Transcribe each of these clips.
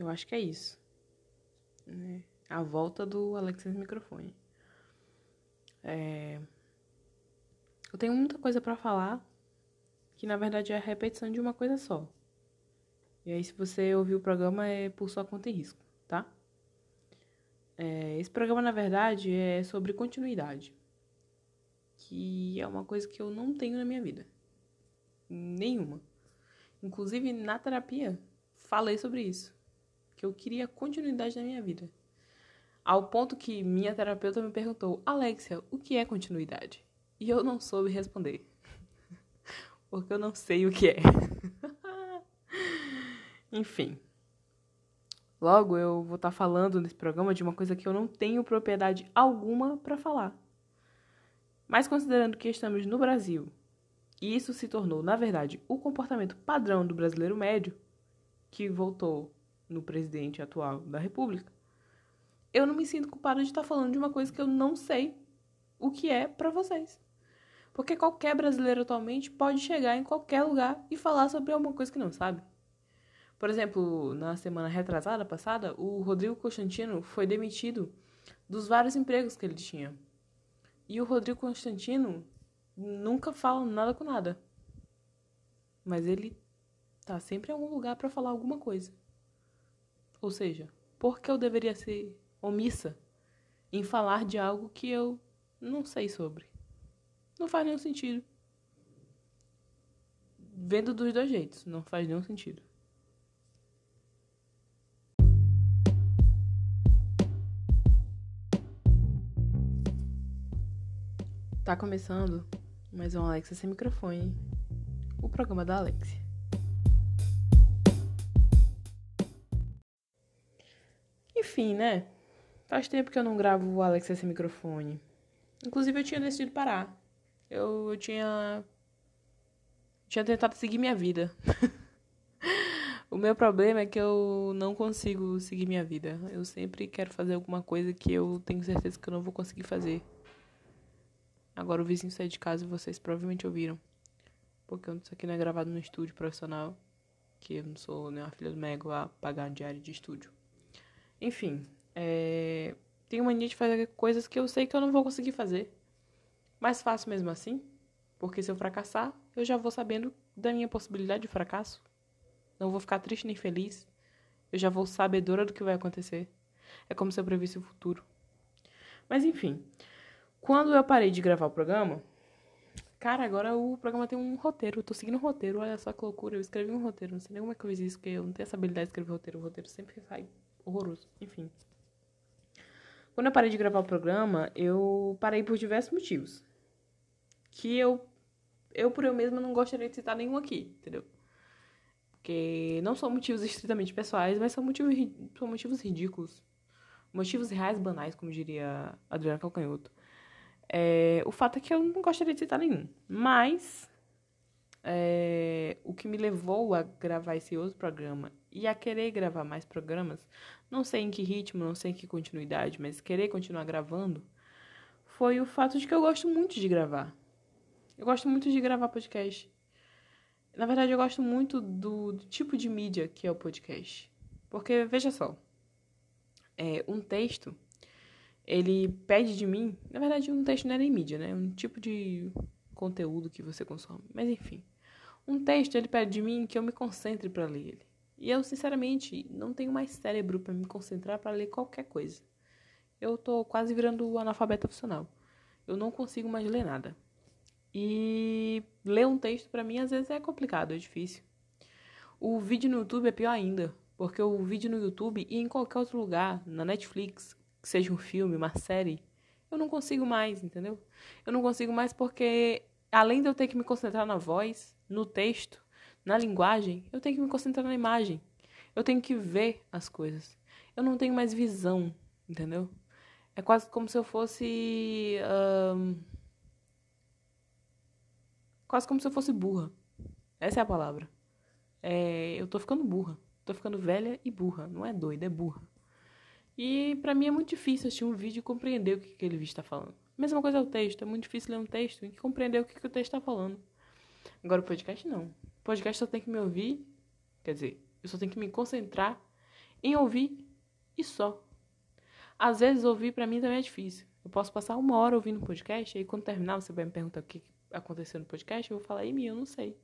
Eu acho que é isso. Né? A volta do Alex no microfone. É... Eu tenho muita coisa para falar, que na verdade é a repetição de uma coisa só. E aí, se você ouvir o programa, é por sua conta e risco, tá? É, esse programa, na verdade, é sobre continuidade. Que é uma coisa que eu não tenho na minha vida. Nenhuma. Inclusive, na terapia, falei sobre isso. Que eu queria continuidade na minha vida. Ao ponto que minha terapeuta me perguntou: Alexia, o que é continuidade? E eu não soube responder. Porque eu não sei o que é. Enfim. Logo, eu vou estar tá falando nesse programa de uma coisa que eu não tenho propriedade alguma para falar. Mas considerando que estamos no Brasil, e isso se tornou, na verdade, o comportamento padrão do brasileiro médio, que voltou no presidente atual da República, eu não me sinto culpada de estar falando de uma coisa que eu não sei o que é para vocês. Porque qualquer brasileiro atualmente pode chegar em qualquer lugar e falar sobre alguma coisa que não sabe. Por exemplo, na semana retrasada passada, o Rodrigo Constantino foi demitido dos vários empregos que ele tinha. E o Rodrigo Constantino nunca fala nada com nada. Mas ele tá sempre em algum lugar para falar alguma coisa. Ou seja, por que eu deveria ser omissa em falar de algo que eu não sei sobre? Não faz nenhum sentido. Vendo dos dois jeitos, não faz nenhum sentido. Tá começando mais um Alexa sem microfone, o programa da Alexia. Enfim, né? Faz tempo que eu não gravo o Alexa sem microfone. Inclusive eu tinha decidido parar. Eu, eu tinha tinha tentado seguir minha vida. o meu problema é que eu não consigo seguir minha vida. Eu sempre quero fazer alguma coisa que eu tenho certeza que eu não vou conseguir fazer. Agora o vizinho saiu de casa e vocês provavelmente ouviram. Porque isso aqui não é gravado no estúdio profissional. Que eu não sou nem uma filha do Mego a pagar diário de estúdio. Enfim, é... tenho mania de fazer coisas que eu sei que eu não vou conseguir fazer. Mas faço mesmo assim. Porque se eu fracassar, eu já vou sabendo da minha possibilidade de fracasso. Não vou ficar triste nem feliz. Eu já vou sabedora do que vai acontecer. É como se eu previsse o futuro. Mas enfim, quando eu parei de gravar o programa, cara, agora o programa tem um roteiro. Eu tô seguindo um roteiro, olha só que loucura. Eu escrevi um roteiro, não sei nem como é que eu fiz isso, porque eu não tenho essa habilidade de escrever roteiro. O roteiro sempre sai horroroso. Enfim. Quando eu parei de gravar o programa, eu parei por diversos motivos. Que eu, eu por eu mesma, não gostaria de citar nenhum aqui, entendeu? Porque não são motivos estritamente pessoais, mas são motivos, são motivos ridículos. Motivos reais banais, como diria Adriana Calcanhoto. É, o fato é que eu não gostaria de citar nenhum. Mas é, o que me levou a gravar esse outro programa e a querer gravar mais programas, não sei em que ritmo, não sei em que continuidade, mas querer continuar gravando, foi o fato de que eu gosto muito de gravar. Eu gosto muito de gravar podcast. Na verdade, eu gosto muito do, do tipo de mídia que é o podcast. Porque, veja só, é, um texto ele pede de mim, na verdade um texto não é nem mídia, né? É um tipo de conteúdo que você consome. Mas enfim, um texto ele pede de mim que eu me concentre para ler ele. E eu, sinceramente, não tenho mais cérebro para me concentrar para ler qualquer coisa. Eu tô quase virando analfabeto profissional. Eu não consigo mais ler nada. E ler um texto para mim às vezes é complicado, é difícil. O vídeo no YouTube é pior ainda, porque o vídeo no YouTube e em qualquer outro lugar, na Netflix, que seja um filme, uma série, eu não consigo mais, entendeu? Eu não consigo mais porque, além de eu ter que me concentrar na voz, no texto, na linguagem, eu tenho que me concentrar na imagem. Eu tenho que ver as coisas. Eu não tenho mais visão, entendeu? É quase como se eu fosse. Quase como se eu fosse burra. Essa é a palavra. É... Eu tô ficando burra. Tô ficando velha e burra. Não é doida, é burra. E para mim é muito difícil assistir um vídeo e compreender o que aquele vídeo está falando. Mesma coisa é o texto, é muito difícil ler um texto e compreender o que, que o texto está falando. Agora o podcast não. Podcast só tem que me ouvir, quer dizer, eu só tenho que me concentrar em ouvir e só. Às vezes ouvir para mim também é difícil. Eu posso passar uma hora ouvindo um podcast, e aí quando terminar você vai me perguntar o que aconteceu no podcast, eu vou falar, e eu não sei.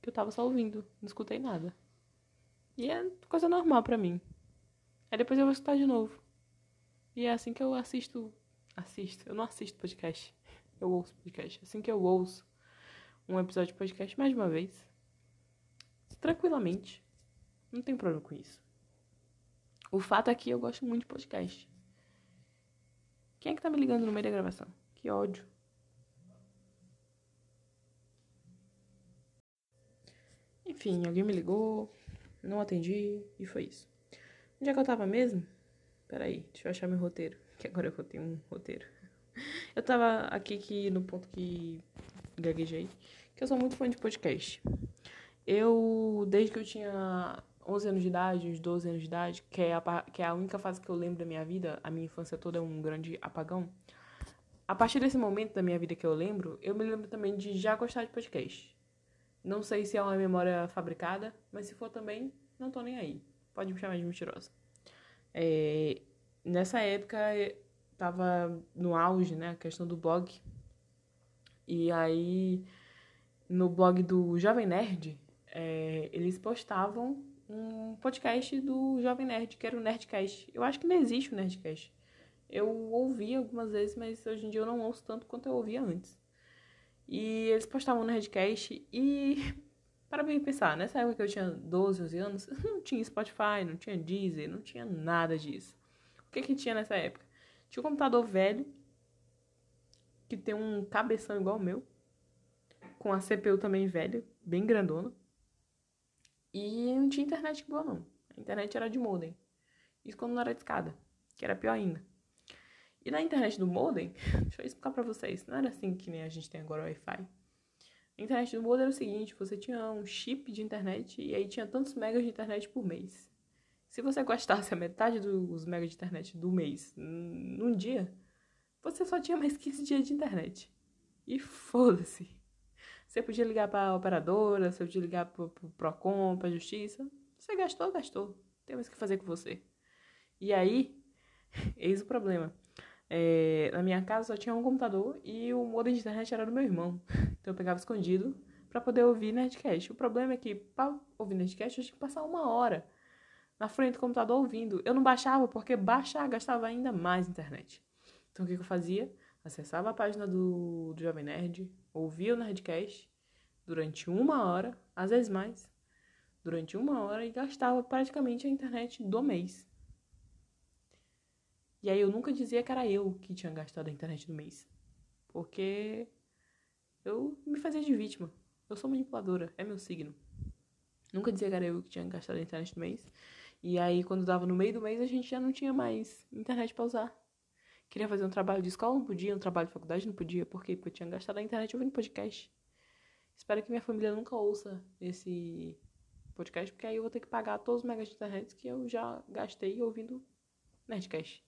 Que eu tava só ouvindo, não escutei nada. E é coisa normal para mim. Aí depois eu vou escutar de novo. E é assim que eu assisto. Assisto. Eu não assisto podcast. Eu ouço podcast. Assim que eu ouço um episódio de podcast mais uma vez. Tranquilamente. Não tem problema com isso. O fato é que eu gosto muito de podcast. Quem é que tá me ligando no meio da gravação? Que ódio. Enfim, alguém me ligou, não atendi e foi isso. Onde é que eu tava mesmo? Peraí, deixa eu achar meu roteiro, que agora eu vou ter um roteiro. Eu tava aqui que, no ponto que gaguejei, que eu sou muito fã de podcast. Eu, desde que eu tinha 11 anos de idade, uns 12 anos de idade, que é, a, que é a única fase que eu lembro da minha vida, a minha infância toda é um grande apagão. A partir desse momento da minha vida que eu lembro, eu me lembro também de já gostar de podcast. Não sei se é uma memória fabricada, mas se for também, não tô nem aí. Pode me chamar de mentirosa. É, nessa época, tava no auge, né, a questão do blog. E aí, no blog do Jovem Nerd, é, eles postavam um podcast do Jovem Nerd, que era o Nerdcast. Eu acho que não existe o Nerdcast. Eu ouvi algumas vezes, mas hoje em dia eu não ouço tanto quanto eu ouvia antes. E eles postavam no Nerdcast e para bem pensar, nessa época que eu tinha 12, 11 anos, não tinha Spotify, não tinha Deezer, não tinha nada disso. O que que tinha nessa época? Tinha um computador velho, que tem um cabeção igual o meu, com a CPU também velha, bem grandona. E não tinha internet boa, não. A internet era de modem. Isso quando não era de escada, que era pior ainda. E na internet do modem, deixa eu explicar pra vocês, não era assim que nem a gente tem agora o Wi-Fi. A internet do modem era o seguinte, você tinha um chip de internet e aí tinha tantos megas de internet por mês. Se você gastasse a metade dos megas de internet do mês num dia, você só tinha mais 15 dias de internet. E foda-se. Você podia ligar para a operadora, você podia ligar para o Procon, para a justiça. Você gastou, gastou. Tem mais o que fazer com você. E aí, eis o problema. É, na minha casa só tinha um computador e o modem de internet era do meu irmão. Então eu pegava escondido para poder ouvir Nerdcast. O problema é que para ouvir Nerdcast eu tinha que passar uma hora na frente do computador ouvindo. Eu não baixava porque baixar gastava ainda mais internet. Então o que, que eu fazia? Acessava a página do, do Jovem Nerd, ouvia o Nerdcast durante uma hora, às vezes mais, durante uma hora e gastava praticamente a internet do mês. E aí eu nunca dizia que era eu que tinha gastado a internet do mês. Porque eu me fazia de vítima. Eu sou manipuladora, é meu signo. Nunca dizia que era eu que tinha gastado a internet do mês. E aí, quando dava no meio do mês, a gente já não tinha mais internet pra usar. Queria fazer um trabalho de escola, não podia, um trabalho de faculdade, não podia. Porque eu tinha gastado a internet ouvindo podcast. Espero que minha família nunca ouça esse podcast, porque aí eu vou ter que pagar todos os megas de internet que eu já gastei ouvindo Nerdcast.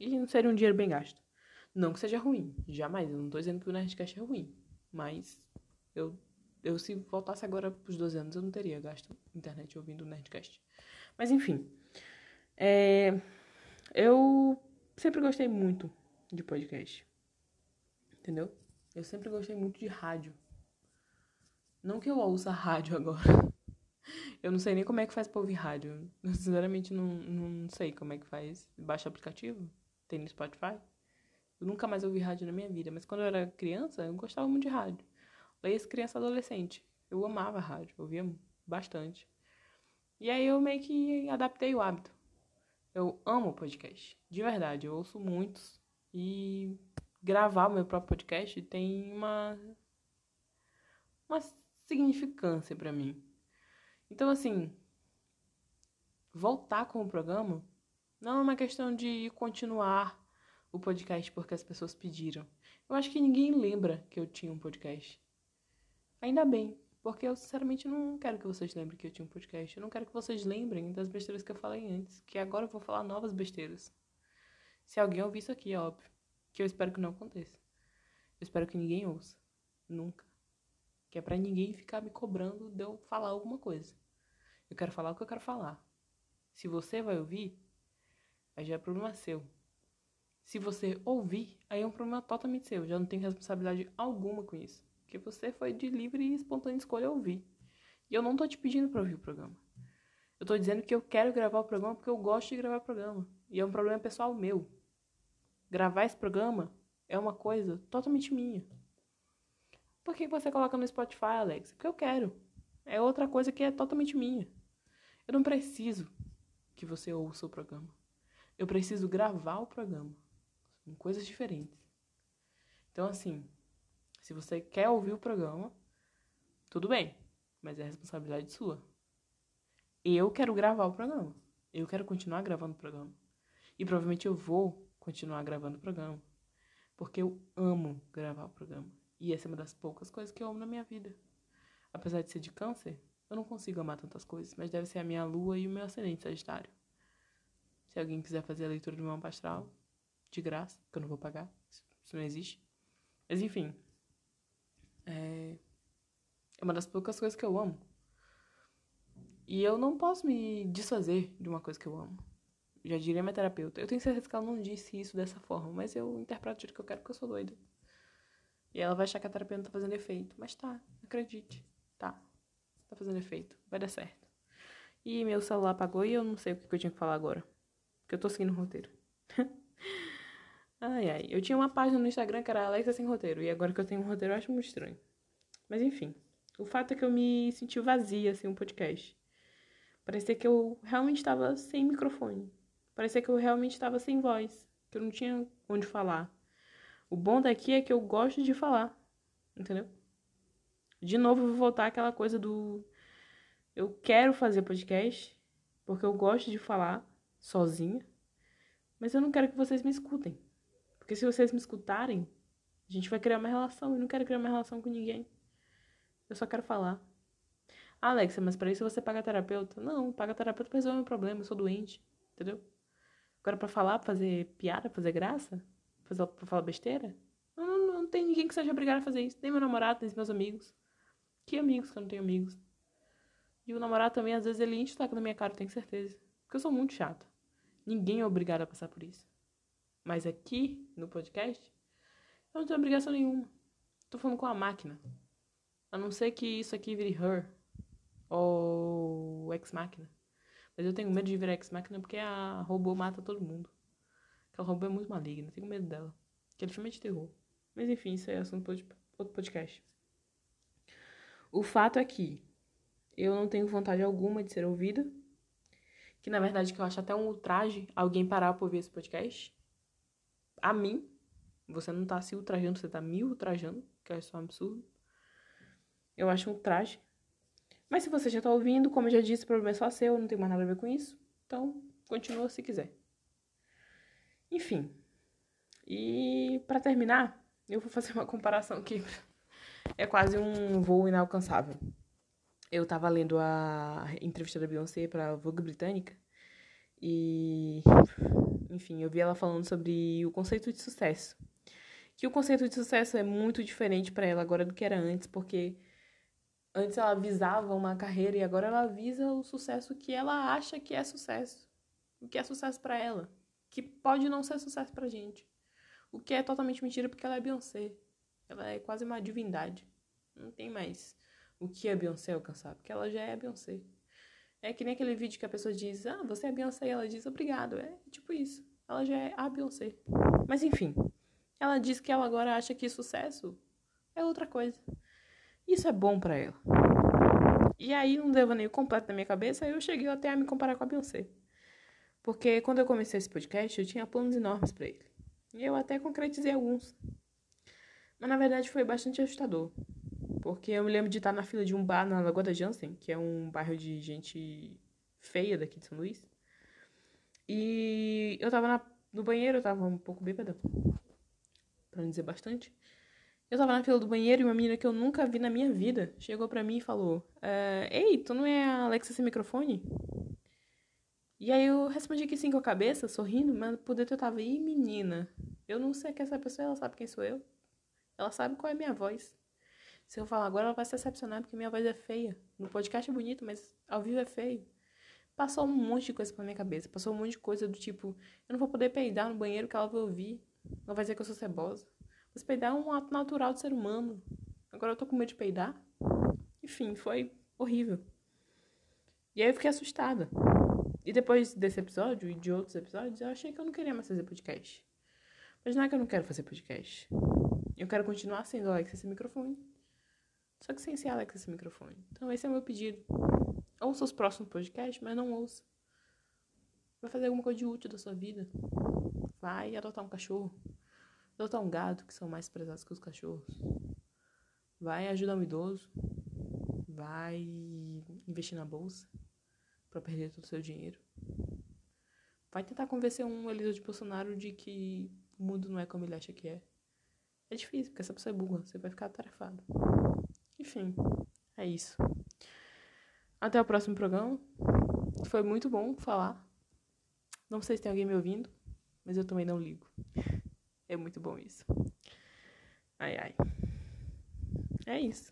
E não seria um dinheiro bem gasto. Não que seja ruim, jamais. Eu não tô dizendo que o Nerdcast é ruim. Mas eu, eu se voltasse agora pros 12 anos, eu não teria gasto internet ouvindo Nerdcast. Mas enfim. É, eu sempre gostei muito de podcast. Entendeu? Eu sempre gostei muito de rádio. Não que eu ouça rádio agora. Eu não sei nem como é que faz pra ouvir rádio. Eu, sinceramente, não, não sei como é que faz. Baixa aplicativo? Tem no Spotify? Eu nunca mais ouvi rádio na minha vida. Mas quando eu era criança, eu gostava muito de rádio. Desde criança adolescente. Eu amava rádio. Ouvia bastante. E aí eu meio que adaptei o hábito. Eu amo podcast, de verdade, eu ouço muitos e gravar o meu próprio podcast tem uma uma significância para mim. Então assim, voltar com o programa não é uma questão de continuar o podcast porque as pessoas pediram. Eu acho que ninguém lembra que eu tinha um podcast. Ainda bem, porque eu, sinceramente, não quero que vocês lembrem que eu tinha um podcast. Eu não quero que vocês lembrem das besteiras que eu falei antes. Que agora eu vou falar novas besteiras. Se alguém ouvir isso aqui, é óbvio. Que eu espero que não aconteça. Eu espero que ninguém ouça. Nunca. Que é pra ninguém ficar me cobrando de eu falar alguma coisa. Eu quero falar o que eu quero falar. Se você vai ouvir, aí já é problema seu. Se você ouvir, aí é um problema totalmente seu. Já não tem responsabilidade alguma com isso. Porque você foi de livre e espontânea escolha ouvir. E eu não tô te pedindo pra ouvir o programa. Eu tô dizendo que eu quero gravar o programa porque eu gosto de gravar o programa. E é um problema pessoal meu. Gravar esse programa é uma coisa totalmente minha. Por que você coloca no Spotify, Alex? Porque eu quero. É outra coisa que é totalmente minha. Eu não preciso que você ouça o programa. Eu preciso gravar o programa. São coisas diferentes. Então, assim, se você quer ouvir o programa, tudo bem, mas é responsabilidade sua. Eu quero gravar o programa. Eu quero continuar gravando o programa. E provavelmente eu vou continuar gravando o programa. Porque eu amo gravar o programa. E essa é uma das poucas coisas que eu amo na minha vida. Apesar de ser de câncer, eu não consigo amar tantas coisas, mas deve ser a minha lua e o meu ascendente sagitário. Se alguém quiser fazer a leitura do meu mapa astral, de graça, que eu não vou pagar, isso não existe. Mas enfim, é, é uma das poucas coisas que eu amo. E eu não posso me desfazer de uma coisa que eu amo. Já diria minha terapeuta. Eu tenho certeza que ela não disse isso dessa forma, mas eu interpreto do jeito que eu quero porque eu sou doida. E ela vai achar que a terapia não tá fazendo efeito. Mas tá, acredite. Tá. Tá fazendo efeito. Vai dar certo. E meu celular apagou e eu não sei o que eu tinha que falar agora. Porque eu tô seguindo o roteiro. ai, ai. Eu tinha uma página no Instagram que era Alexa sem roteiro. E agora que eu tenho um roteiro eu acho muito estranho. Mas enfim. O fato é que eu me senti vazia, assim, um podcast. Parecia que eu realmente estava sem microfone. Parecia que eu realmente estava sem voz. Que eu não tinha onde falar. O bom daqui é que eu gosto de falar, entendeu? De novo, eu vou voltar àquela coisa do. Eu quero fazer podcast, porque eu gosto de falar sozinha, mas eu não quero que vocês me escutem. Porque se vocês me escutarem, a gente vai criar uma relação. Eu não quero criar uma relação com ninguém. Eu só quero falar. Ah, Alexa, mas para isso você paga terapeuta? Não, paga terapeuta pra resolver meu problema, eu sou doente, entendeu? Agora para falar, pra fazer piada, pra fazer graça, pra falar besteira? Não, não, não tem ninguém que seja obrigado a fazer isso. Nem meu namorado, nem meus amigos. Que amigos que eu não tenho amigos? E o namorado também, às vezes, ele enche o taco na minha cara, eu tenho certeza. Porque eu sou muito chata. Ninguém é obrigado a passar por isso. Mas aqui, no podcast, eu não tenho obrigação nenhuma. Tô falando com a máquina. A não ser que isso aqui vire her. Ou ex-máquina. Mas eu tenho medo de virar ex-máquina porque a robô mata todo mundo. Aquela robô é muito maligna, tenho medo dela. Aquele filme é de terror. Mas enfim, isso é assunto de outro podcast. O fato é que eu não tenho vontade alguma de ser ouvida. Que na verdade que eu acho até um ultraje alguém parar pra ouvir esse podcast. A mim. Você não tá se ultrajando, você tá me ultrajando, que eu acho um absurdo. Eu acho um ultraje. Mas se você já tá ouvindo, como eu já disse, o problema é só seu, não tem mais nada a ver com isso. Então, continua se quiser. Enfim. E para terminar, eu vou fazer uma comparação aqui. É quase um voo inalcançável. Eu tava lendo a entrevista da Beyoncé pra Vogue Britânica e, enfim, eu vi ela falando sobre o conceito de sucesso. Que o conceito de sucesso é muito diferente para ela agora do que era antes, porque antes ela visava uma carreira e agora ela visa o sucesso que ela acha que é sucesso. O que é sucesso para ela que pode não ser sucesso pra gente. O que é totalmente mentira porque ela é Beyoncé. Ela é quase uma divindade. Não tem mais o que a Beyoncé alcançar, porque ela já é a Beyoncé. É que nem aquele vídeo que a pessoa diz, ah, você é Beyoncé, e ela diz obrigado. É tipo isso. Ela já é a Beyoncé. Mas enfim, ela diz que ela agora acha que sucesso é outra coisa. Isso é bom para ela. E aí, não nem completo na minha cabeça, eu cheguei até a me comparar com a Beyoncé. Porque quando eu comecei esse podcast, eu tinha planos enormes para ele. E eu até concretizei alguns. Mas na verdade foi bastante assustador. Porque eu me lembro de estar na fila de um bar na Lagoa da Jansen, que é um bairro de gente feia daqui de São Luís. E eu tava na, no banheiro, eu tava um pouco bêbada. Pra não dizer bastante. Eu tava na fila do banheiro e uma menina que eu nunca vi na minha vida chegou pra mim e falou: é, Ei, tu não é a Alexa sem microfone? E aí eu respondi que sim com a cabeça, sorrindo, mas por dentro eu tava, ih, menina, eu não sei quem é essa pessoa, ela sabe quem sou eu. Ela sabe qual é a minha voz. Se eu falar agora, ela vai se decepcionar porque minha voz é feia. No podcast é bonito, mas ao vivo é feio. Passou um monte de coisa pela minha cabeça. Passou um monte de coisa do tipo, eu não vou poder peidar no banheiro que ela vai ouvir. Ela vai dizer que eu sou cebosa. Mas peidar é um ato natural do ser humano. Agora eu tô com medo de peidar. Enfim, foi horrível. E aí eu fiquei assustada. E depois desse episódio e de outros episódios, eu achei que eu não queria mais fazer podcast. Mas não é que eu não quero fazer podcast. Eu quero continuar sendo Alex esse microfone. Só que sem ser Alex esse microfone. Então esse é o meu pedido. Ouça os próximos podcasts, mas não ouça. Vai fazer alguma coisa de útil da sua vida. Vai adotar um cachorro. Adotar um gato, que são mais prezados que os cachorros. Vai ajudar um idoso. Vai investir na bolsa para perder todo o seu dinheiro. Vai tentar convencer um Elisa de Bolsonaro de que o mundo não é como ele acha que é. É difícil, porque essa pessoa é burra, você vai ficar atarefado. Enfim, é isso. Até o próximo programa. Foi muito bom falar. Não sei se tem alguém me ouvindo, mas eu também não ligo. É muito bom isso. Ai, ai. É isso.